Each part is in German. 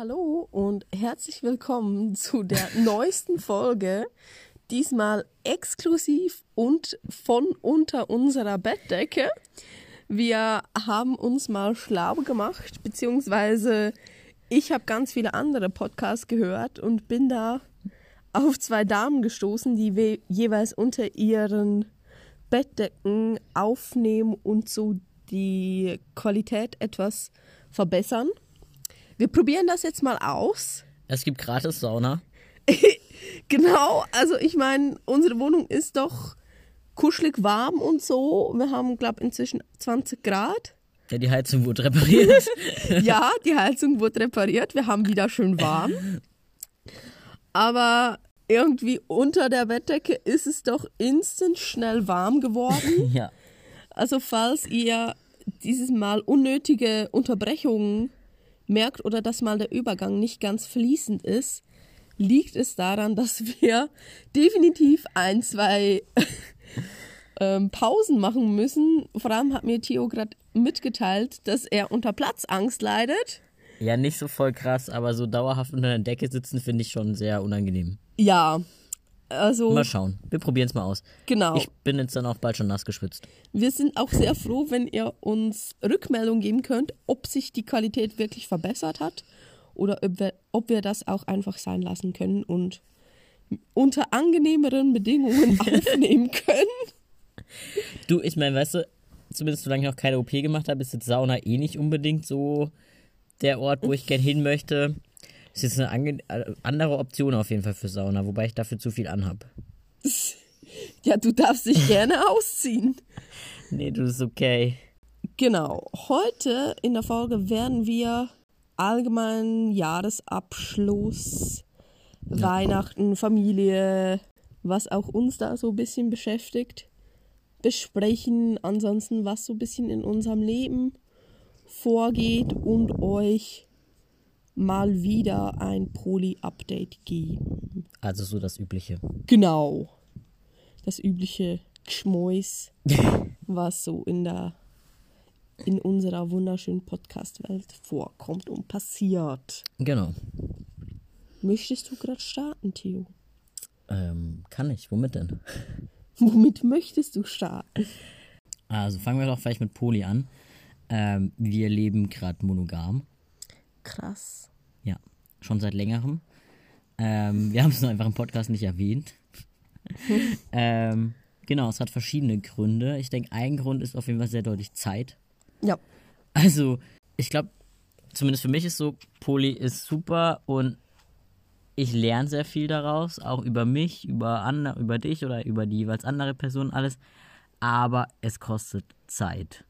Hallo und herzlich willkommen zu der neuesten Folge. Diesmal exklusiv und von unter unserer Bettdecke. Wir haben uns mal schlau gemacht, beziehungsweise ich habe ganz viele andere Podcasts gehört und bin da auf zwei Damen gestoßen, die jeweils unter ihren Bettdecken aufnehmen und so die Qualität etwas verbessern. Wir probieren das jetzt mal aus. Es gibt gratis Sauna. genau, also ich meine, unsere Wohnung ist doch kuschelig warm und so. Wir haben, glaube ich, inzwischen 20 Grad. Ja, die Heizung wurde repariert. ja, die Heizung wurde repariert. Wir haben wieder schön warm. Aber irgendwie unter der Bettdecke ist es doch instant schnell warm geworden. ja. Also falls ihr dieses Mal unnötige Unterbrechungen merkt oder dass mal der Übergang nicht ganz fließend ist, liegt es daran, dass wir definitiv ein, zwei ähm, Pausen machen müssen. Vor allem hat mir Theo gerade mitgeteilt, dass er unter Platzangst leidet. Ja, nicht so voll krass, aber so dauerhaft unter der Decke sitzen finde ich schon sehr unangenehm. Ja, also. Mal schauen. Wir probieren es mal aus. Genau. Ich bin jetzt dann auch bald schon nass geschwitzt. Wir sind auch sehr froh, wenn ihr uns Rückmeldung geben könnt, ob sich die Qualität wirklich verbessert hat oder ob wir, ob wir das auch einfach sein lassen können und unter angenehmeren Bedingungen aufnehmen können. Du, ich meine, weißt du, zumindest solange ich noch keine OP gemacht habe, ist jetzt Sauna eh nicht unbedingt so der Ort, wo ich gern hin möchte. Es ist eine äh, andere Option auf jeden Fall für Sauna, wobei ich dafür zu viel anhab. Ja, du darfst dich gerne ausziehen. Nee, du ist okay. Genau. Heute in der Folge werden wir allgemeinen Jahresabschluss, ja. Weihnachten, Familie, was auch uns da so ein bisschen beschäftigt, besprechen. Ansonsten, was so ein bisschen in unserem Leben vorgeht und euch mal wieder ein Poli-Update geben. Also so das Übliche. Genau. Das übliche Geschmäus, was so in der in unserer wunderschönen Podcast-Welt vorkommt und passiert. Genau. Möchtest du gerade starten, Theo? Ähm, kann ich. Womit denn? Womit möchtest du starten? Also fangen wir doch vielleicht mit Poli an. Ähm, wir leben gerade monogam. Krass. Ja, schon seit längerem. Ähm, wir haben es nur einfach im Podcast nicht erwähnt. ähm, genau, es hat verschiedene Gründe. Ich denke, ein Grund ist auf jeden Fall sehr deutlich Zeit. Ja. Also, ich glaube, zumindest für mich ist so, Poli ist super und ich lerne sehr viel daraus, auch über mich, über, andere, über dich oder über die jeweils andere Person, alles. Aber es kostet Zeit.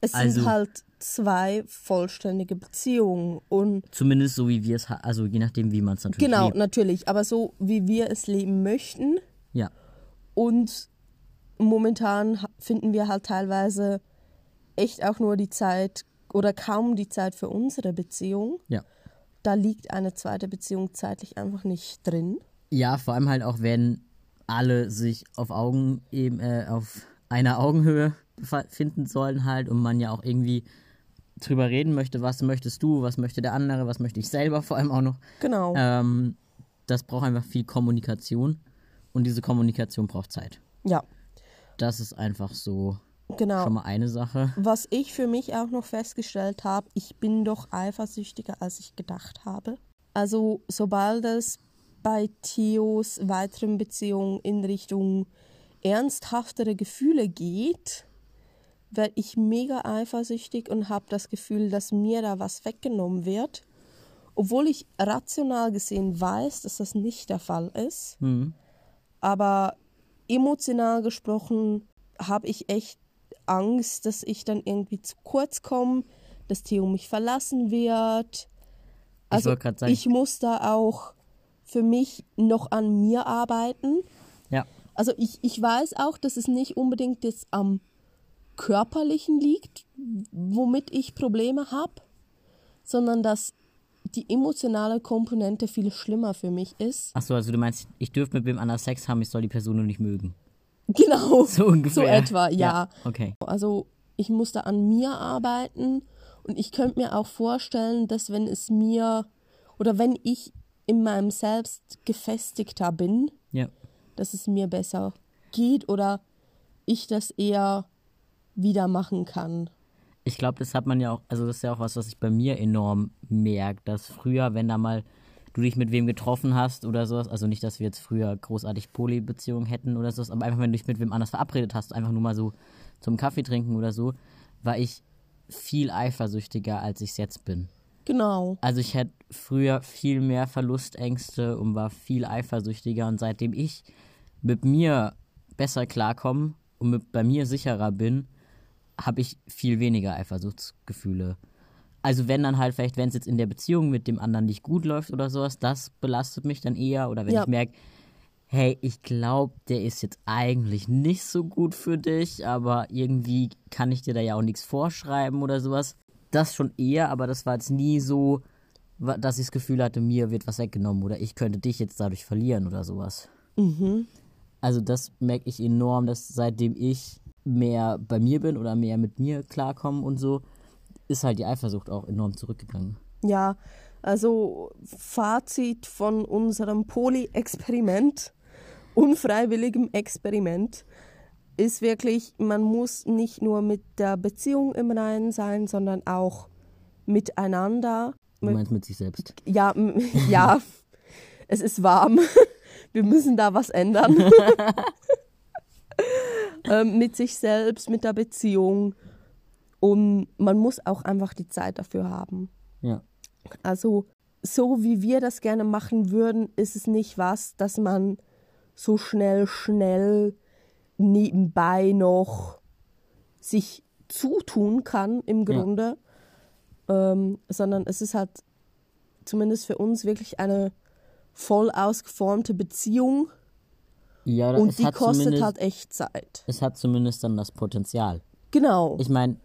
Es also, sind halt zwei vollständige Beziehungen. Und zumindest so wie wir es also je nachdem wie man es natürlich genau lebt. natürlich. Aber so wie wir es leben möchten. Ja. Und momentan finden wir halt teilweise echt auch nur die Zeit oder kaum die Zeit für unsere Beziehung. Ja. Da liegt eine zweite Beziehung zeitlich einfach nicht drin. Ja vor allem halt auch wenn alle sich auf Augen eben äh, auf einer Augenhöhe finden sollen halt und man ja auch irgendwie drüber reden möchte, was möchtest du, was möchte der andere, was möchte ich selber vor allem auch noch. Genau. Ähm, das braucht einfach viel Kommunikation und diese Kommunikation braucht Zeit. Ja. Das ist einfach so genau. schon mal eine Sache. Was ich für mich auch noch festgestellt habe, ich bin doch eifersüchtiger, als ich gedacht habe. Also sobald es bei Theos weiteren Beziehungen in Richtung ernsthaftere Gefühle geht, werde ich mega eifersüchtig und habe das Gefühl, dass mir da was weggenommen wird. Obwohl ich rational gesehen weiß, dass das nicht der Fall ist. Mhm. Aber emotional gesprochen habe ich echt Angst, dass ich dann irgendwie zu kurz komme, dass Theo mich verlassen wird. Also ich, ich muss da auch für mich noch an mir arbeiten. Ja. Also ich, ich weiß auch, dass es nicht unbedingt jetzt am Körperlichen liegt, womit ich Probleme habe, sondern dass die emotionale Komponente viel schlimmer für mich ist. Achso, also du meinst, ich dürfte mit wem anders Sex haben, ich soll die Person nur nicht mögen. Genau. So ungefähr. So etwa, ja. ja. Okay. Also ich muss da an mir arbeiten und ich könnte mir auch vorstellen, dass wenn es mir oder wenn ich in meinem Selbst gefestigter bin, Ja. dass es mir besser geht oder ich das eher wieder machen kann. Ich glaube, das hat man ja auch, also das ist ja auch was, was ich bei mir enorm merke, dass früher, wenn da mal du dich mit wem getroffen hast oder sowas, also nicht, dass wir jetzt früher großartig Polybeziehungen hätten oder sowas, aber einfach, wenn du dich mit wem anders verabredet hast, einfach nur mal so zum Kaffee trinken oder so, war ich viel eifersüchtiger, als ich es jetzt bin. Genau. Also ich hätte früher viel mehr Verlustängste und war viel eifersüchtiger und seitdem ich mit mir besser klarkomme und mit, bei mir sicherer bin, habe ich viel weniger Eifersuchtsgefühle. Also wenn dann halt vielleicht, wenn es jetzt in der Beziehung mit dem anderen nicht gut läuft oder sowas, das belastet mich dann eher. Oder wenn Ja. ich merke, hey, ich glaube, der ist jetzt eigentlich nicht so gut für dich, aber irgendwie kann ich dir da ja auch nichts vorschreiben oder sowas. Das schon eher, aber das war jetzt nie so, dass ich das Gefühl hatte, mir wird was weggenommen oder ich könnte dich jetzt dadurch verlieren oder sowas. Also das merke ich enorm, dass seitdem ich mehr bei mir bin oder mehr mit mir klarkomme und so, ist halt die Eifersucht auch enorm zurückgegangen. Ja, also Fazit von unserem Poly-Experiment, unfreiwilligem Experiment, ist wirklich, man muss nicht nur mit der Beziehung im Reinen sein, sondern auch miteinander. Du meinst mit sich selbst. Ja, ja, es ist warm. Wir müssen da was ändern. ähm, mit sich selbst, mit der Beziehung. Und man muss auch einfach die Zeit dafür haben. Ja. Also so wie wir das gerne machen würden, ist es nicht was, dass man so schnell, schnell nebenbei noch sich zutun kann im Grunde, ähm, sondern es ist halt zumindest für uns wirklich eine voll ausgeformte Beziehung Ja, und die hat kostet halt echt Zeit. es hat zumindest dann das Potenzial. Genau. Ich meine,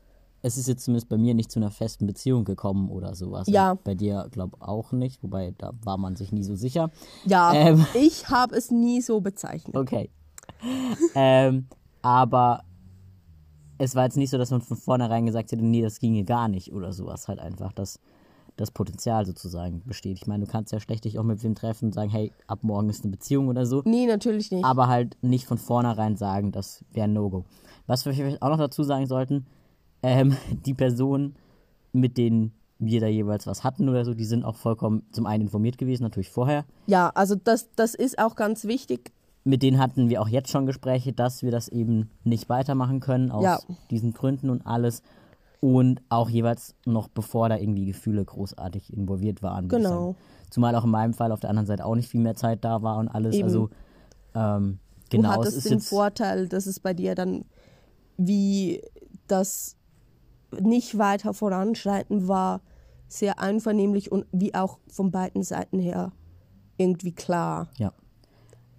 es ist jetzt zumindest bei mir nicht zu einer festen Beziehung gekommen oder sowas. Ja. Und Bei dir, glaube auch nicht, wobei da war man sich nie so sicher. ja, ähm. ich habe es nie so bezeichnet. Okay. ähm, aber es war jetzt nicht so, dass man von vornherein gesagt hätte, nee, das ginge gar nicht oder sowas. Halt einfach, dass das Potenzial sozusagen besteht. Ich meine, du kannst ja schlecht dich auch mit wem treffen und sagen, hey, ab morgen ist eine Beziehung oder so. Nee, natürlich nicht. aber halt nicht von vornherein sagen, das wäre ein No-Go. Was wir vielleicht auch noch dazu sagen sollten, ähm, die Personen, mit denen wir da jeweils was hatten oder so, die sind auch vollkommen zum einen informiert gewesen, natürlich vorher. Ja, also das, das ist auch ganz wichtig. Mit denen hatten wir auch jetzt schon Gespräche, dass wir das eben nicht weitermachen können, aus Ja. diesen Gründen und alles. Und auch jeweils noch bevor da irgendwie Gefühle großartig involviert waren. Genau. Zumal auch in meinem Fall auf der anderen Seite auch nicht viel mehr Zeit da war und alles. Eben. Also ähm, Du genau, es hattest ist den Vorteil, dass es bei dir dann wie das nicht weiter voranschreiten war, sehr einvernehmlich und wie auch von beiden Seiten her irgendwie klar. Ja.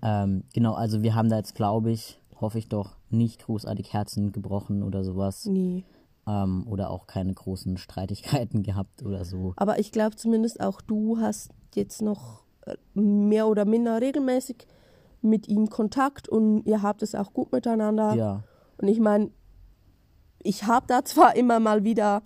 Ähm, genau, also wir haben da jetzt, glaube ich, hoffe ich doch, nicht großartig Herzen gebrochen oder sowas. Nie. Ähm, oder auch keine großen Streitigkeiten gehabt oder so. Aber ich glaube zumindest auch du hast jetzt noch äh, mehr oder minder regelmäßig mit ihm Kontakt und ihr habt es auch gut miteinander. Ja. Und ich meine, ich habe da zwar immer mal wieder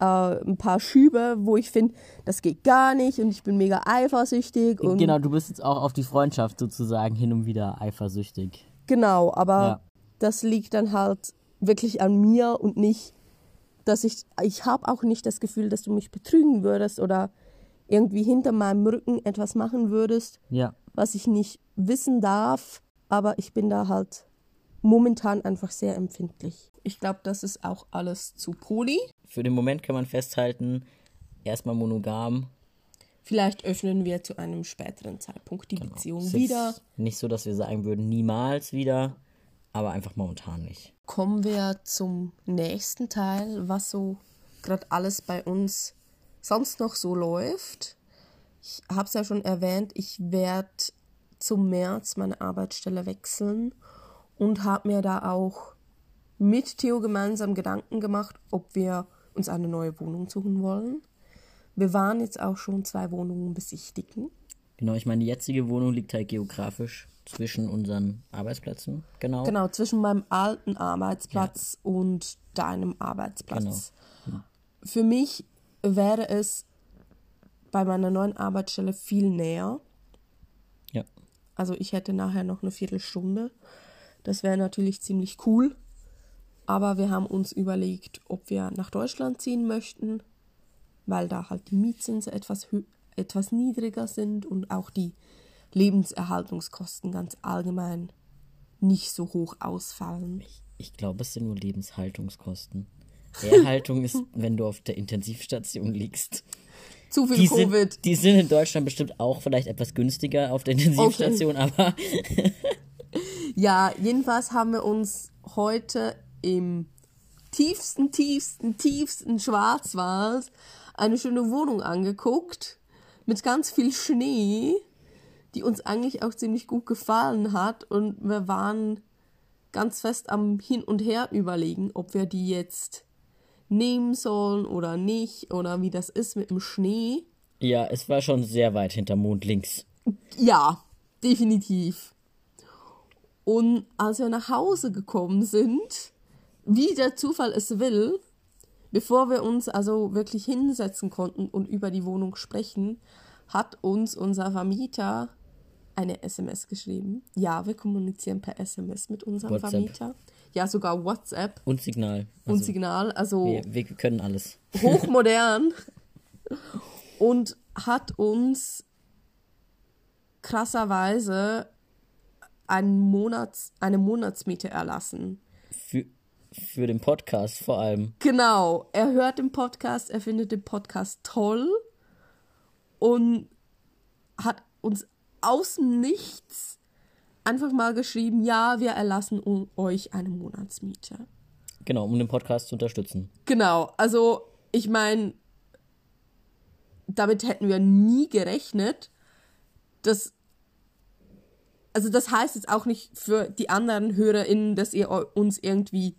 äh, ein paar Schübe, wo ich finde, das geht gar nicht und ich bin mega eifersüchtig und Genau, du bist jetzt auch auf die Freundschaft sozusagen hin und wieder eifersüchtig. genau, aber Ja. das liegt dann halt wirklich an mir und nicht, dass ich ich habe auch nicht das Gefühl, dass du mich betrügen würdest oder irgendwie hinter meinem Rücken etwas machen würdest, Ja. was ich nicht wissen darf, aber ich bin da halt momentan einfach sehr empfindlich. Ich glaube, das ist auch alles zu Poli. Für den Moment kann man festhalten, erstmal monogam. Vielleicht öffnen wir zu einem späteren Zeitpunkt die Beziehung Ist wieder. Nicht so, dass wir sagen würden, niemals wieder, aber einfach momentan nicht. Kommen wir zum nächsten Teil, was so gerade alles bei uns sonst noch so läuft. Ich habe es ja schon erwähnt, ich werde zum März meine Arbeitsstelle wechseln und habe mir da auch mit Theo gemeinsam Gedanken gemacht, ob wir uns eine neue Wohnung suchen wollen. Wir waren jetzt auch schon zwei Wohnungen besichtigen. Genau, ich meine, die jetzige Wohnung liegt halt geografisch zwischen unseren Arbeitsplätzen. Genau. Genau, zwischen meinem alten Arbeitsplatz und deinem Arbeitsplatz. Für mich wäre es bei meiner neuen Arbeitsstelle viel näher. Ja. Also ich hätte nachher noch eine Viertelstunde. Das wäre natürlich ziemlich cool. Aber wir haben uns überlegt, ob wir nach Deutschland ziehen möchten, weil da halt die Mietzinse etwas, hö- etwas niedriger sind und auch die Lebenserhaltungskosten ganz allgemein nicht so hoch ausfallen. Ich glaube, es sind nur Lebenshaltungskosten. Erhaltung ist, wenn du auf der Intensivstation liegst. Zu viel Die Covid. sind, die sind in Deutschland bestimmt auch vielleicht etwas günstiger auf der Intensivstation, aber Ja, jedenfalls haben wir uns heute im tiefsten, tiefsten, tiefsten Schwarzwald eine schöne Wohnung angeguckt mit ganz viel Schnee, die uns eigentlich auch ziemlich gut gefallen hat und wir waren ganz fest am Hin und Her überlegen, ob wir die jetzt nehmen sollen oder nicht oder wie das ist mit dem Schnee. ja, es war schon sehr weit hinterm Mond links. Ja, definitiv. Und als wir nach Hause gekommen sind, wie der Zufall es will, bevor wir uns also wirklich hinsetzen konnten und über die Wohnung sprechen, hat uns unser Vermieter eine SMS geschrieben. Ja, wir kommunizieren per SMS mit unserem WhatsApp. Vermieter. Ja, sogar WhatsApp Und Signal. und Also, Signal. Also wir, wir können alles. hochmodern und hat uns krasserweise einen Monats, eine Monatsmiete erlassen. Für, für den Podcast vor allem. Genau, er hört den Podcast, er findet den Podcast toll und hat uns aus dem Nichts einfach mal geschrieben, ja, wir erlassen euch eine Monatsmiete. Genau, um den Podcast zu unterstützen. Genau, also ich meine, damit hätten wir nie gerechnet. Das, also das heißt jetzt auch nicht für die anderen HörerInnen, dass ihr uns irgendwie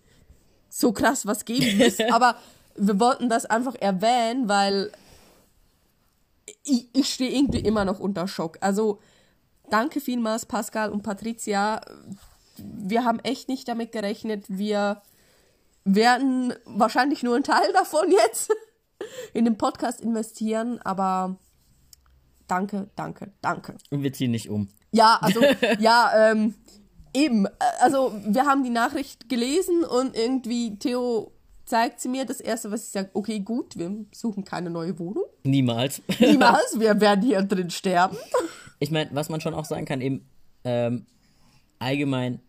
so krass was geben müsst, aber wir wollten das einfach erwähnen, weil ich, ich stehe irgendwie immer noch unter Schock. Also danke vielmals Pascal und Patricia. Wir haben echt nicht damit gerechnet. Wir werden wahrscheinlich nur einen Teil davon jetzt in den Podcast investieren, aber danke, danke, danke. Und wir ziehen nicht um. Ja, also, ja, ähm, eben, äh, also wir haben die Nachricht gelesen und irgendwie Theo zeigt sie mir das erste, was ich sage, okay, gut, wir suchen keine neue Wohnung. Niemals. Niemals, wir werden hier drin sterben. Ich meine, was man schon auch sagen kann, eben ähm, allgemein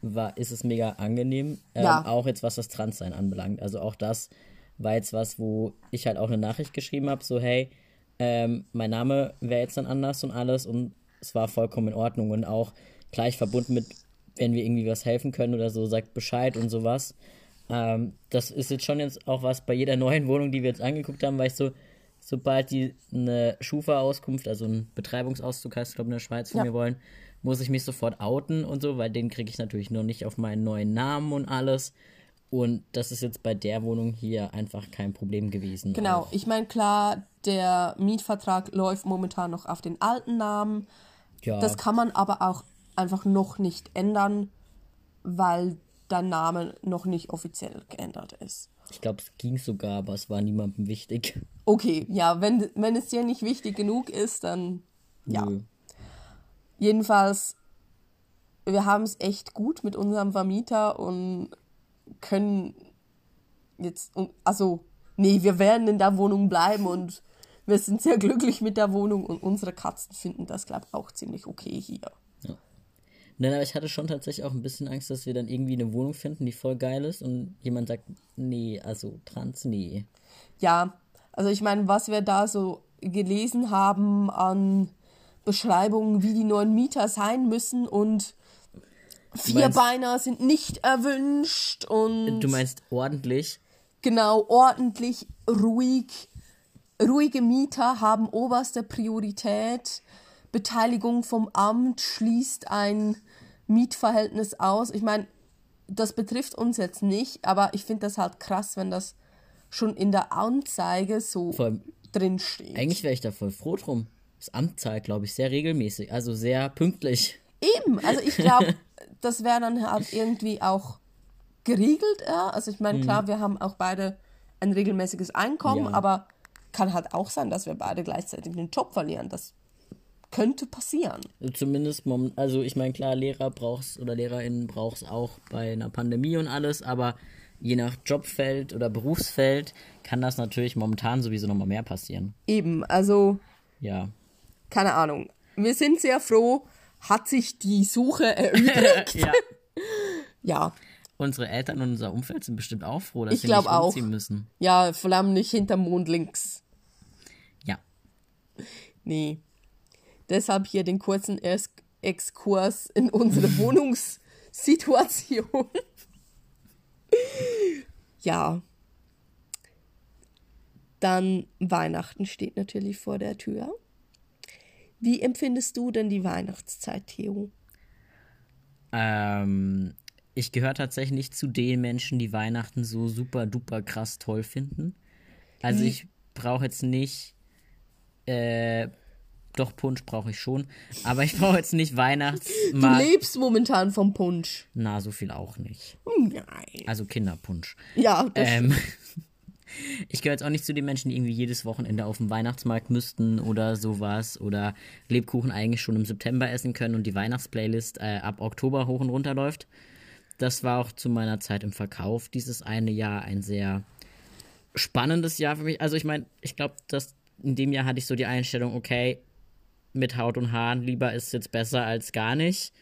war, ist es mega angenehm, ähm, Ja. auch jetzt was das Transsein anbelangt. Also auch das war jetzt was, wo ich halt auch eine Nachricht geschrieben habe, so hey, ähm, mein Name wäre jetzt dann anders und alles und es war vollkommen in Ordnung und auch gleich verbunden mit, wenn wir irgendwie was helfen können oder so, sagt Bescheid und sowas. Ähm, das ist jetzt schon jetzt auch was bei jeder neuen Wohnung, die wir jetzt angeguckt haben, weil ich so, sobald die eine Schufa-Auskunft, also einen Betreibungsauszug heißt, glaube ich, in der Schweiz von Ja. mir wollen, muss ich mich sofort outen und so, weil den kriege ich natürlich noch nicht auf meinen neuen Namen und alles. Und das ist jetzt bei der Wohnung hier einfach kein Problem gewesen. Genau, Auch, ich meine, klar, der Mietvertrag läuft momentan noch auf den alten Namen. ja, Das kann man aber auch einfach noch nicht ändern, weil der Name noch nicht offiziell geändert ist. ich glaube, es ging sogar, aber es war niemandem wichtig. Okay, ja, wenn, wenn es dir nicht wichtig genug ist, dann ja. Nö. Jedenfalls, wir haben es echt gut mit unserem Vermieter und können jetzt, also, nee, wir werden in der Wohnung bleiben und wir sind sehr glücklich mit der Wohnung und unsere Katzen finden das, glaube ich, auch ziemlich okay hier. Nein, aber ich hatte schon tatsächlich auch ein bisschen Angst, dass wir dann irgendwie eine Wohnung finden, die voll geil ist und jemand sagt, nee, also trans, nee. Ja, also ich meine, was wir da so gelesen haben an Beschreibungen, wie die neuen Mieter sein müssen und Vierbeiner sind nicht erwünscht und Du meinst ordentlich? genau ordentlich, ruhig. Ruhige Mieter haben oberste Priorität. Beteiligung vom Amt schließt ein Mietverhältnis aus. Ich meine, das betrifft uns jetzt nicht, aber ich finde das halt krass, wenn das schon in der Anzeige so Vor allem, drin steht. eigentlich wäre ich da voll froh drum. Das Amt zahlt, glaube ich, sehr regelmäßig, also sehr pünktlich. Eben, also ich glaube, das wäre dann halt irgendwie auch geregelt. Ja? Also ich meine, klar, wir haben auch beide ein regelmäßiges Einkommen, Ja. aber kann halt auch sein, dass wir beide gleichzeitig den Job verlieren. Das könnte passieren. Zumindest, also ich meine, klar, Lehrer brauchst oder LehrerInnen brauchst auch bei einer Pandemie und alles, aber je nach Jobfeld oder Berufsfeld kann das natürlich momentan sowieso nochmal mehr passieren. Eben, also Ja. keine Ahnung. Wir sind sehr froh, hat sich die Suche erübrigt. ja. ja, Unsere Eltern und unser Umfeld sind bestimmt auch froh, dass Ich sie nicht auch. umziehen müssen. ja, vor allem nicht hinterm Mond links. Ja. Nee. Deshalb hier den kurzen Ex Exkurs in unsere Wohnungssituation. ja. Dann Weihnachten steht natürlich vor der Tür. Wie empfindest du denn die Weihnachtszeit, Theo? Ähm, ich gehöre tatsächlich zu den Menschen, die Weihnachten so super duper krass toll finden. Also ich brauche jetzt nicht, äh, doch Punsch brauche ich schon, aber ich brauche jetzt nicht Du Weihnachtsmarkt. lebst momentan vom Punsch. Na, so viel auch nicht. Nein. Also Kinderpunsch. Ja, das Ähm, ich gehöre jetzt auch nicht zu den Menschen, die irgendwie jedes Wochenende auf dem Weihnachtsmarkt müssten oder sowas oder Lebkuchen eigentlich schon im September essen können und die Weihnachtsplaylist äh, ab Oktober hoch und runter läuft. Das war auch zu meiner Zeit im Verkauf dieses eine Jahr ein sehr spannendes Jahr für mich. Also ich meine, ich glaube, dass in dem Jahr hatte ich so die Einstellung, okay, mit Haut und Haaren lieber ist jetzt besser als gar nicht.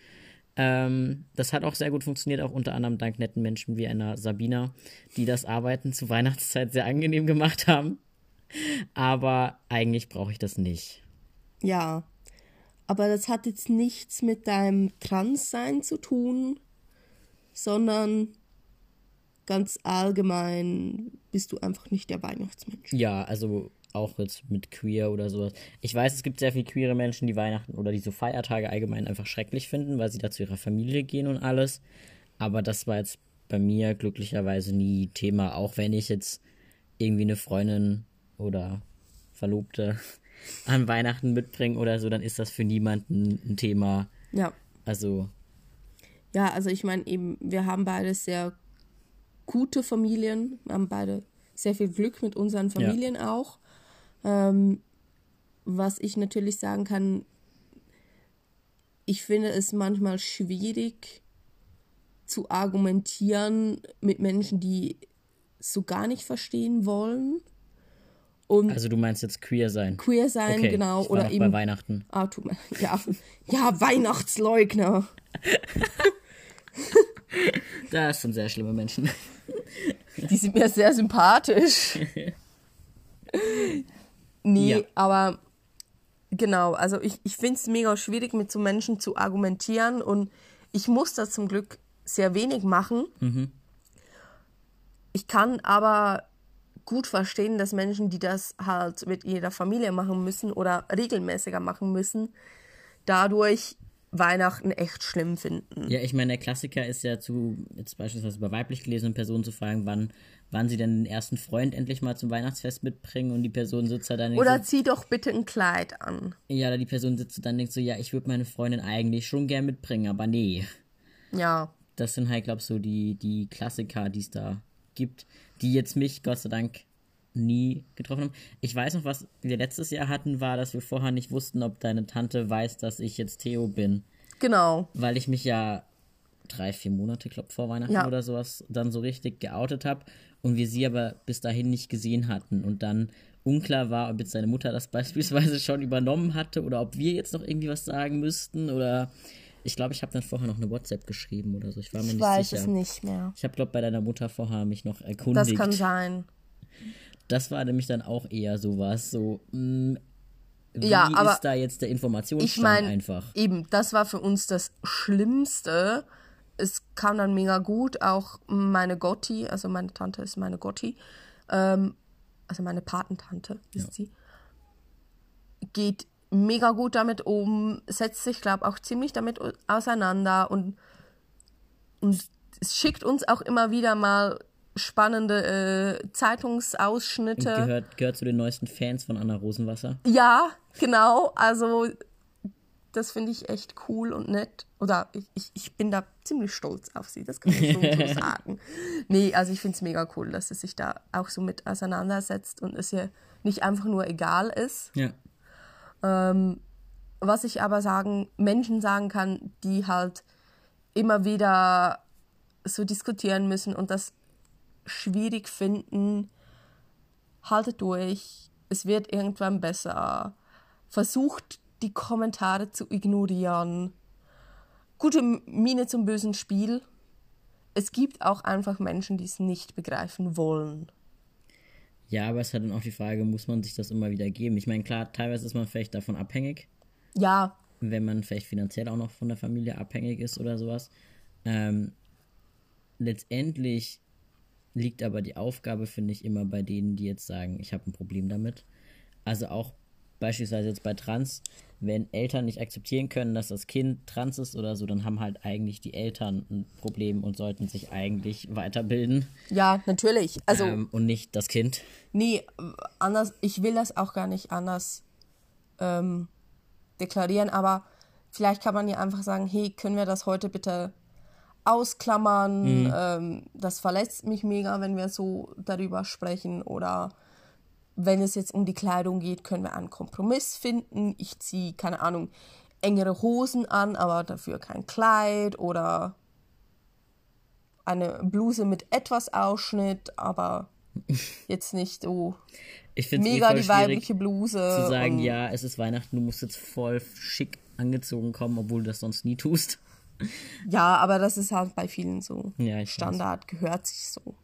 Ähm, das hat auch sehr gut funktioniert, auch unter anderem dank netten Menschen wie einer Sabina, die das Arbeiten zur Weihnachtszeit sehr angenehm gemacht haben. Aber eigentlich brauche ich das nicht. Ja, aber das hat jetzt nichts mit deinem Transsein zu tun, sondern ganz allgemein bist du einfach nicht der Weihnachtsmensch. Ja, also auch jetzt mit queer oder sowas. Ich weiß, es gibt sehr viele queere Menschen, die Weihnachten oder die so Feiertage allgemein einfach schrecklich finden, weil sie da zu ihrer Familie gehen und alles. Aber das war jetzt bei mir glücklicherweise nie Thema, auch wenn ich jetzt irgendwie eine Freundin oder Verlobte an Weihnachten mitbringe oder so, dann ist das für niemanden ein Thema. Ja. Also, Ja, also ich meine eben, wir haben beide sehr gute Familien, wir haben beide sehr viel Glück mit unseren Familien auch. Ähm, was ich natürlich sagen kann, ich finde es manchmal schwierig zu argumentieren mit Menschen, die so gar nicht verstehen wollen. Und also du meinst jetzt queer sein. queer sein, Okay, genau. ich war Oder noch bei eben. Weihnachten. Ah, tut mir. Ja, ja, Weihnachtsleugner. Da sind sehr schlimme Menschen. Die sind mir sehr sympathisch. nee, Ja. aber genau, also ich, ich finde es mega schwierig, mit so Menschen zu argumentieren und ich muss das zum Glück sehr wenig machen. Ich kann aber gut verstehen, dass Menschen, die das halt mit ihrer Familie machen müssen oder regelmäßiger machen müssen, dadurch Weihnachten echt schlimm finden. Ja, ich meine, der Klassiker ist ja zu, jetzt beispielsweise bei weiblich gelesenen Personen zu fragen, wann, wann sie denn den ersten Freund endlich mal zum Weihnachtsfest mitbringen und die Person sitzt da dann und Oder denkt zieh doch bitte ein Kleid an. so, ja, oder die Person sitzt dann und denkt so, ja, ich würde meine Freundin eigentlich schon gern mitbringen, aber nee. Ja. Das sind halt, glaub so die, die Klassiker, die es da gibt, die jetzt mich, Gott sei Dank, nie getroffen haben. Ich weiß noch, was wir letztes Jahr hatten, war, dass wir vorher nicht wussten, ob deine Tante weiß, dass ich jetzt Theo bin. Genau. weil ich mich ja drei, vier Monate, glaube vor Weihnachten Ja. oder sowas dann so richtig geoutet habe und wir sie aber bis dahin nicht gesehen hatten und dann unklar war, ob jetzt seine Mutter das beispielsweise schon übernommen hatte oder ob wir jetzt noch irgendwie was sagen müssten oder ich glaube, ich habe dann vorher noch eine WhatsApp geschrieben oder so. Ich war mir Ich nicht weiß sicher. es nicht mehr. Ich habe, glaube bei deiner Mutter vorher mich noch Das erkundigt. kann sein. Das war nämlich dann auch eher sowas, so, mh, wie Ja, aber ist da jetzt der Ich Informationsstand meine, einfach? eben, das war für uns das Schlimmste. Es kam dann mega gut. Auch meine Gotti, also meine Tante ist meine Gotti, ähm, also meine Patentante ist sie, geht mega gut damit um, setzt sich, glaube auch ziemlich damit au- auseinander und, und schickt uns auch immer wieder mal spannende äh, Zeitungsausschnitte. gehört, gehört zu den neuesten Fans von Anna Rosenwasser. Ja, genau. Also das finde ich echt cool und nett. Oder ich, ich, bin da ziemlich stolz auf sie, das kann ich schon so sagen. Nee, also ich finde es mega cool, dass sie sich da auch so mit auseinandersetzt und es ihr nicht einfach nur egal ist. Ja. Ähm, was ich aber sagen, Menschen sagen kann, die halt immer wieder so diskutieren müssen und das schwierig finden, haltet durch, es wird irgendwann besser. Versucht die Kommentare zu ignorieren. Gute Miene zum bösen Spiel. Es gibt auch einfach Menschen, die es nicht begreifen wollen. Ja, aber es hat dann auch die Frage, muss man sich das immer wieder geben? Ich meine, klar, teilweise ist man vielleicht davon abhängig, Ja, wenn man vielleicht finanziell auch noch von der Familie abhängig ist oder sowas. Ähm, letztendlich liegt aber die Aufgabe, finde ich, immer bei denen, die jetzt sagen, ich habe ein Problem damit. Also auch beispielsweise jetzt bei Trans, wenn Eltern nicht akzeptieren können, dass das Kind trans ist oder so, dann haben halt eigentlich die Eltern ein Problem und sollten sich eigentlich weiterbilden ja, natürlich. Also, ähm, und nicht das Kind. nee, anders, ich will das auch gar nicht anders ähm, deklarieren, aber vielleicht kann man ja einfach sagen, hey, können wir das heute bitte ausklammern? Ähm, das verletzt mich mega, wenn wir so darüber sprechen oder wenn es jetzt um die Kleidung geht, können wir einen Kompromiss finden. Ich ziehe, keine Ahnung, engere Hosen an, aber dafür kein Kleid oder eine Bluse mit etwas Ausschnitt, aber jetzt nicht so Ich finde es eh mega voll die weibliche Bluse. zu sagen, ja, es ist Weihnachten, du musst jetzt voll schick angezogen kommen, obwohl du das sonst nie tust. Ja, aber das ist halt bei vielen so. Ja, ich weiß. Standard gehört sich so.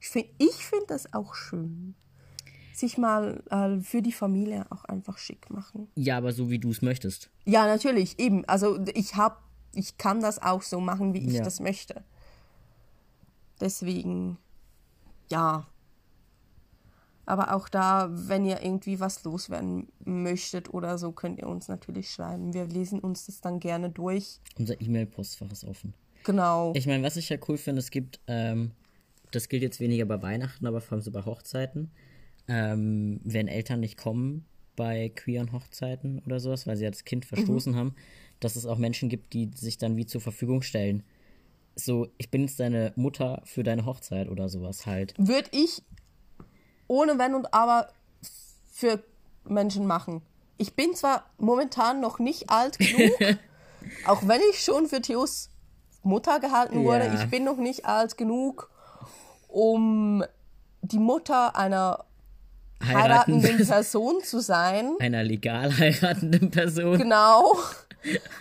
Ich finde ich find das auch schön. Sich mal äh, für die Familie auch einfach schick machen. Ja, aber so wie du es möchtest. Ja, natürlich, eben. Also ich hab, ich kann das auch so machen, wie ich Ja. das möchte. Deswegen, ja. Aber auch da, wenn ihr irgendwie was loswerden möchtet oder so, könnt ihr uns natürlich schreiben. Wir lesen uns das dann gerne durch. Unser E-Mail-Postfach ist offen. Genau. Ich meine, was ich ja cool finde, es gibt, ähm, das gilt jetzt weniger bei Weihnachten, aber vor allem so bei Hochzeiten, ähm, wenn Eltern nicht kommen bei queeren Hochzeiten oder sowas, weil sie als Kind verstoßen haben, dass es auch Menschen gibt, die sich dann wie zur Verfügung stellen. So, ich bin jetzt deine Mutter für deine Hochzeit oder sowas halt. würde ich ohne Wenn und Aber für Menschen machen. Ich bin zwar momentan noch nicht alt genug, auch wenn ich schon für Theos Mutter gehalten wurde, Ja. ich bin noch nicht alt genug, um die Mutter einer heiratenden Person zu sein. einer legal heiratenden Person. Genau.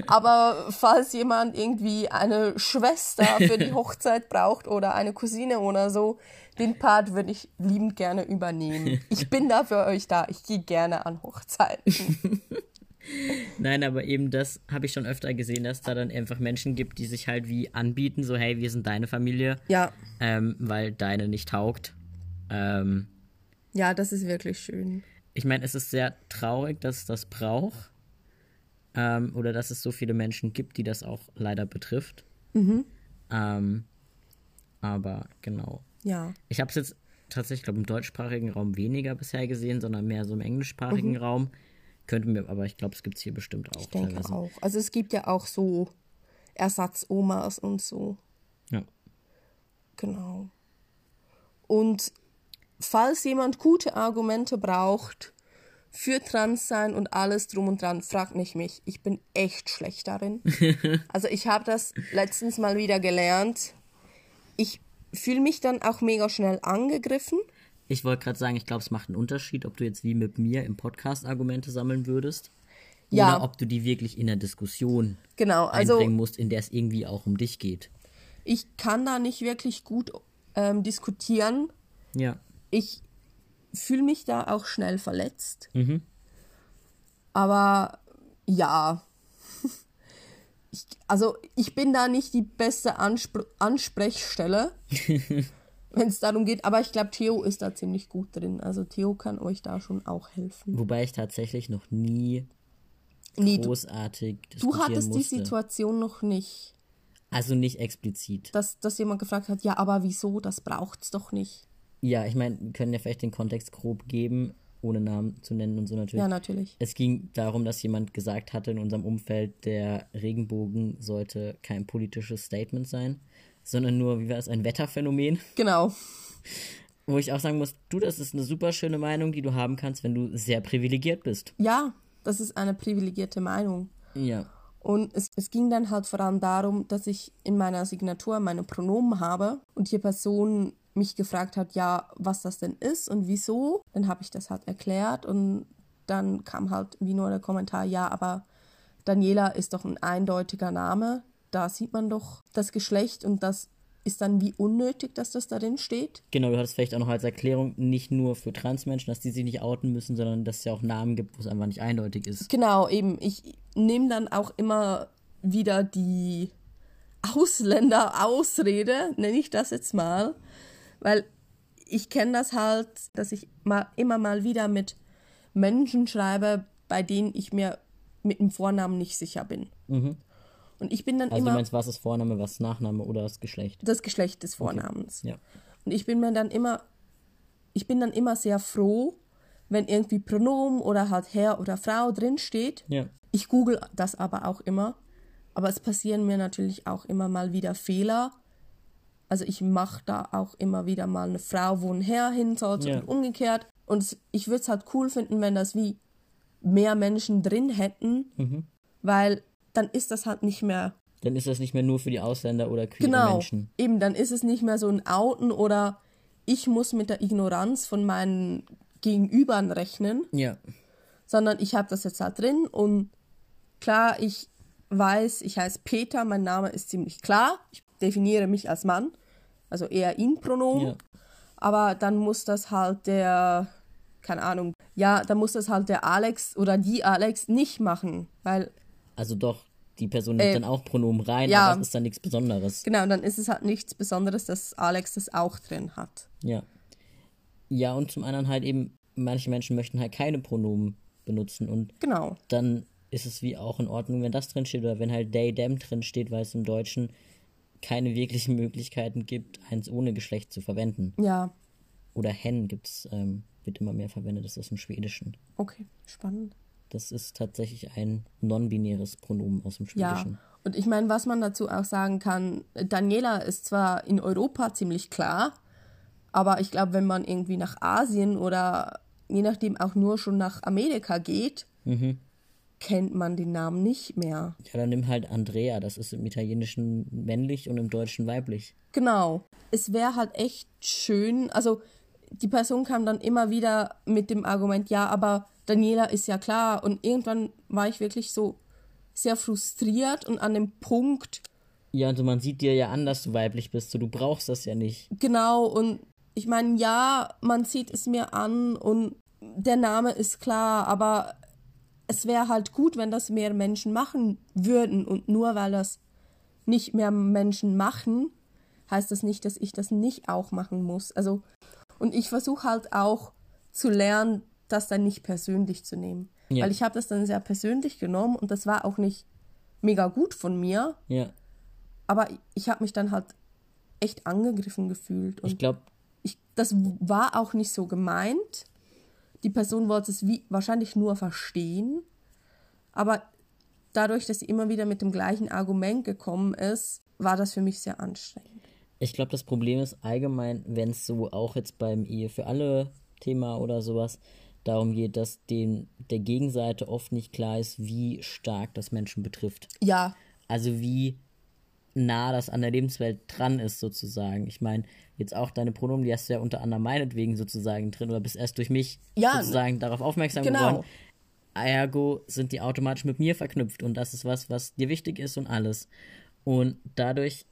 Aber falls jemand irgendwie eine Schwester für die Hochzeit braucht oder eine Cousine oder so, den Part würde ich liebend gerne übernehmen. Ich bin da für euch da. Ich gehe gerne an Hochzeiten. Nein, aber eben das habe ich schon öfter gesehen, dass da dann einfach Menschen gibt, die sich halt wie anbieten, so hey, wir sind deine Familie, Ja, ähm, weil deine nicht taugt. Ähm, ja, das ist wirklich schön. ich meine, es ist sehr traurig, dass es das braucht. Ähm, oder dass es so viele Menschen gibt, die das auch leider betrifft. Ähm, aber genau. Ja, Ich habe es jetzt tatsächlich, glaube im deutschsprachigen Raum weniger bisher gesehen, sondern mehr so im englischsprachigen Raum. Könnte mir, aber ich glaube, es gibt es hier bestimmt auch ich denke teilweise. auch. Also es gibt ja auch so Ersatzomas und so. Ja. Genau. Und falls jemand gute Argumente braucht für Transsein und alles drum und dran, fragt nicht mich. Ich bin echt schlecht darin. also ich habe das letztens mal wieder gelernt. Ich fühle mich dann auch mega schnell angegriffen. Ich wollte gerade sagen, ich glaube, es macht einen Unterschied, ob du jetzt wie mit mir im Podcast Argumente sammeln würdest. Ja. Oder ob du die wirklich in der Diskussion Genau, also einbringen musst, in der es irgendwie auch um dich geht. ich kann da nicht wirklich gut ähm, diskutieren. Ja. ich fühle mich da auch schnell verletzt. Aber ja, ich, also ich bin da nicht die beste Anspr Ansprechstelle, wenn es darum geht. Aber ich glaube, Theo ist da ziemlich gut drin. Also Theo kann euch da schon auch helfen. Wobei ich tatsächlich noch nie Nee, du, großartig du diskutieren hattest die musste. Situation noch nicht, Also nicht explizit. dass, dass jemand gefragt hat, ja, aber wieso, das braucht's doch nicht. Ja, ich meine, wir können ja vielleicht den Kontext grob geben, ohne Namen zu nennen und so natürlich. Ja, natürlich. Es ging darum, dass jemand gesagt hatte in unserem Umfeld, der Regenbogen sollte kein politisches Statement sein, sondern nur, wie war es, ein Wetterphänomen. Genau. Wo ich auch sagen muss, du, das ist eine super schöne Meinung, die du haben kannst, wenn du sehr privilegiert bist. Ja, das ist eine privilegierte Meinung. Ja. Und es, es ging dann halt vor allem darum, dass ich in meiner Signatur meine Pronomen habe und die Person mich gefragt hat, ja, was das denn ist und wieso. Dann habe ich das halt erklärt und dann kam halt wie nur der Kommentar, ja, aber Daniela ist doch ein eindeutiger Name. Da sieht man doch das Geschlecht und das ist dann wie unnötig, dass das darin steht. Genau, du hattest vielleicht auch noch als Erklärung nicht nur für Transmenschen, dass die sich nicht outen müssen, sondern dass es ja auch Namen gibt, wo es einfach nicht eindeutig ist. Genau, eben. Ich nehme dann auch immer wieder die Ausländer-Ausrede, nenne ich das jetzt mal, weil ich kenne das halt, dass ich mal immer mal wieder mit Menschen schreibe, bei denen ich mir mit dem Vornamen nicht sicher bin. Mhm. Und ich bin dann Also immer du meinst, was ist Vorname, was ist Nachname oder das Geschlecht? das Geschlecht des Vornamens. Ja. Und ich bin mir dann immer, ich bin dann immer sehr froh, wenn irgendwie Pronomen oder halt Herr oder Frau drinsteht. Ja. Ich google das aber auch immer. Aber es passieren mir natürlich auch immer mal wieder Fehler. Also ich mache da auch immer wieder mal eine Frau, wo ein Herr hin sollte Ja. und umgekehrt. Und ich würde es halt cool finden, wenn das wie mehr Menschen drin hätten, Mhm. weil dann ist das halt nicht mehr Dann ist das nicht mehr nur für die Ausländer oder queere Genau, Menschen. eben, dann ist es nicht mehr so ein Outen oder ich muss mit der Ignoranz von meinen Gegenübern rechnen, Ja. sondern ich habe das jetzt halt drin und klar, ich weiß, ich heiße Peter, mein Name ist ziemlich klar, ich definiere mich als Mann, also eher ihn-Pronomen, Ja. aber dann muss das halt der, keine Ahnung, ja, dann muss das halt der Alex oder die Alex nicht machen, weil Also doch, die Person nimmt Äh, dann auch Pronomen rein, ja. aber es ist dann nichts Besonderes. genau, dann ist es halt nichts Besonderes, dass Alex das auch drin hat. Ja. Ja, und zum anderen halt eben, manche Menschen möchten halt keine Pronomen benutzen und Genau. dann ist es wie auch in Ordnung, wenn das drin steht oder wenn halt they, them drin steht, weil es im Deutschen keine wirklichen Möglichkeiten gibt, eins ohne Geschlecht zu verwenden. Ja, Oder hen gibt's, ähm, wird immer mehr verwendet, das ist aus dem Schwedischen. okay, spannend. Das ist tatsächlich ein non-binäres Pronomen aus dem Ja, Schwedischen. und ich meine, was man dazu auch sagen kann, Daniela ist zwar in Europa ziemlich klar, aber ich glaube, wenn man irgendwie nach Asien oder je nachdem auch nur schon nach Amerika geht, Mhm. Kennt man den Namen nicht mehr. Ja, dann nimm halt Andrea, das ist im Italienischen männlich und im Deutschen weiblich. Genau. Es wäre halt echt schön, also die Person kam dann immer wieder mit dem Argument, ja, aber Daniela ist ja klar. Und irgendwann war ich wirklich so sehr frustriert und an dem Punkt, Ja, also man sieht dir ja an, dass du weiblich bist, so du brauchst das ja nicht. Genau, und ich meine, ja, man sieht es mir an und der Name ist klar, aber es wäre halt gut, wenn das mehr Menschen machen würden. Und nur weil das nicht mehr Menschen machen, heißt das nicht, dass ich das nicht auch machen muss. Also, und ich versuche halt auch zu lernen, das dann nicht persönlich zu nehmen. Ja. Weil ich habe das dann sehr persönlich genommen und das war auch nicht mega gut von mir, Ja, aber ich habe mich dann halt echt angegriffen gefühlt. Und ich glaube, das war auch nicht so gemeint. Die Person wollte es wie, wahrscheinlich nur verstehen. Aber dadurch, dass sie immer wieder mit dem gleichen Argument gekommen ist, war das für mich sehr anstrengend. ich glaube, das Problem ist allgemein, wenn es so auch jetzt beim Ehe für alle Thema oder sowas darum geht, dass den, der Gegenseite oft nicht klar ist, wie stark das Menschen betrifft. Ja, Also wie nah das an der Lebenswelt dran ist, sozusagen. Ich meine, jetzt auch deine Pronomen, die hast du ja unter anderem meinetwegen sozusagen drin oder bist erst durch mich Ja, sozusagen darauf aufmerksam genau. geworden. Ergo sind die automatisch mit mir verknüpft und das ist was, was dir wichtig ist und alles. Und dadurch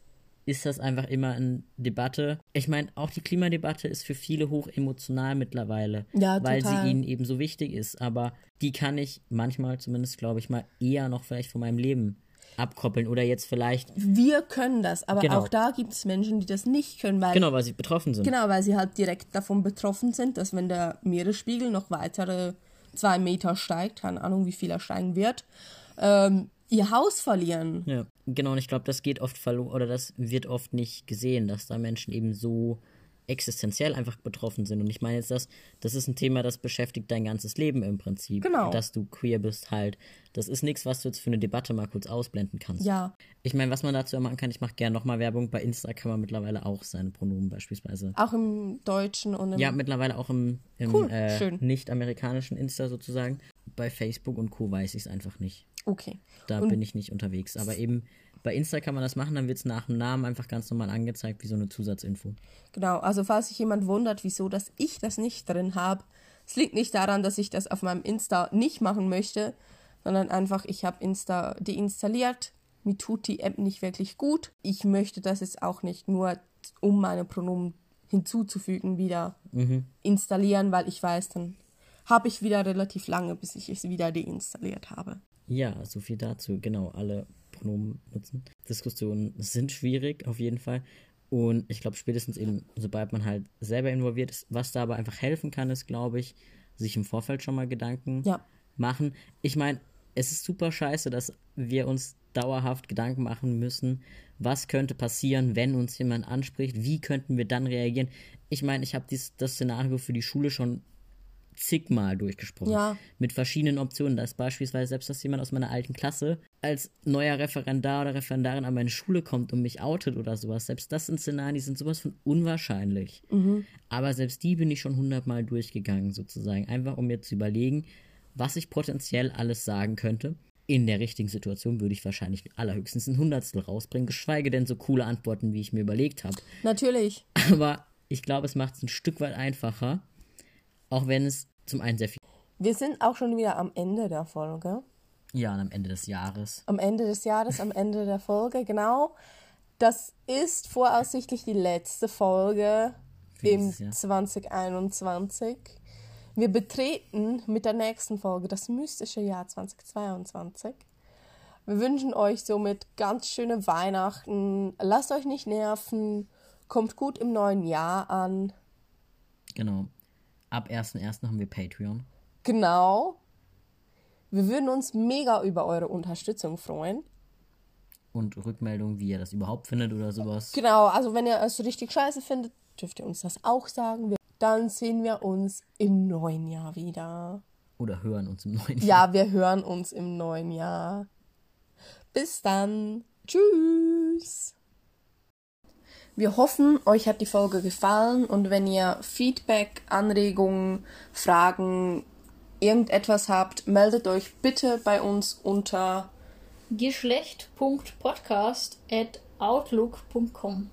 ist das einfach immer eine Debatte. Ich meine, auch die Klimadebatte ist für viele hoch emotional mittlerweile, Ja, weil sie ihnen eben so wichtig ist. Aber die kann ich manchmal zumindest, glaube ich mal, eher noch vielleicht von meinem Leben abkoppeln oder jetzt vielleicht, wir können das, aber Genau. auch da gibt es Menschen, die das nicht können, weil genau, weil sie betroffen sind. Genau, weil sie halt direkt davon betroffen sind, dass wenn der Meeresspiegel noch weitere zwei Meter steigt, keine Ahnung, wie viel er steigen wird, ähm, ihr Haus verlieren. Ja, genau, und ich glaube, das geht oft verloren oder das wird oft nicht gesehen, dass da Menschen eben so existenziell einfach betroffen sind. Und ich meine jetzt, das, das ist ein Thema, das beschäftigt dein ganzes Leben im Prinzip. Genau. Dass du queer bist halt. Das ist nichts, was du jetzt für eine Debatte mal kurz ausblenden kannst. Ja, Ich meine, was man dazu ja machen kann, ich mache gerne nochmal Werbung. Bei Insta kann man mittlerweile auch seine Pronomen beispielsweise. auch im Deutschen und im Ja, mittlerweile auch im, im Cool, äh, nicht-amerikanischen Insta sozusagen. Bei Facebook und Co. weiß ich es einfach nicht. Okay. Da Und- bin ich nicht unterwegs. Aber eben bei Insta kann man das machen, dann wird es nach dem Namen einfach ganz normal angezeigt, wie so eine Zusatzinfo. Genau, also falls sich jemand wundert, wieso, dass ich das nicht drin habe, es liegt nicht daran, dass ich das auf meinem Insta nicht machen möchte, sondern einfach, ich habe Insta deinstalliert. Mir tut die App nicht wirklich gut. Ich möchte das jetzt auch nicht nur, um meine Pronomen hinzuzufügen, wieder installieren, weil ich weiß, dann habe ich wieder relativ lange, bis ich es wieder deinstalliert habe. Ja, so viel dazu. Genau, alle Pronomen nutzen. Diskussionen sind schwierig, auf jeden Fall. Und ich glaube, spätestens eben, sobald man halt selber involviert ist, was da aber einfach helfen kann, ist, glaube ich, sich im Vorfeld schon mal Gedanken Ja. machen. Ich meine, es ist super scheiße, dass wir uns dauerhaft Gedanken machen müssen, was könnte passieren, wenn uns jemand anspricht, wie könnten wir dann reagieren. Ich meine, ich habe das Szenario für die Schule schon zigmal durchgesprochen. Ja. Mit verschiedenen Optionen. Da ist beispielsweise selbst, dass jemand aus meiner alten Klasse als neuer Referendar oder Referendarin an meine Schule kommt und mich outet oder sowas. Selbst das sind Szenarien, die sind sowas von unwahrscheinlich. Aber selbst die bin ich schon hundertmal durchgegangen, sozusagen. Einfach um mir zu überlegen, was ich potenziell alles sagen könnte. In der richtigen Situation würde ich wahrscheinlich allerhöchstens ein Hundertstel rausbringen, geschweige denn so coole Antworten, wie ich mir überlegt habe. Natürlich. Aber ich glaube, es macht es ein Stück weit einfacher, auch wenn es zum einen sehr viel. Wir sind auch schon wieder am Ende der Folge. Ja, und am Ende des Jahres. am Ende des Jahres, am Ende der Folge, genau. Das ist voraussichtlich die letzte Folge im dieses Jahr. 2021. Wir betreten mit der nächsten Folge das mystische Jahr 2022. Wir wünschen euch somit ganz schöne Weihnachten. Lasst euch nicht nerven. Kommt gut im neuen Jahr an. Genau. Ab 1.1. haben wir Patreon. Genau. Wir würden uns mega über eure Unterstützung freuen. Und Rückmeldungen, wie ihr das überhaupt findet oder sowas. Genau, also wenn ihr es richtig scheiße findet, dürft ihr uns das auch sagen. Dann sehen wir uns im neuen Jahr wieder. Oder hören uns im neuen Ja, wir hören uns im neuen Jahr. Bis dann. Tschüss. Wir hoffen, euch hat die Folge gefallen und wenn ihr Feedback, Anregungen, Fragen, irgendetwas habt, meldet euch bitte bei uns unter geschlecht.podcast at outlook.com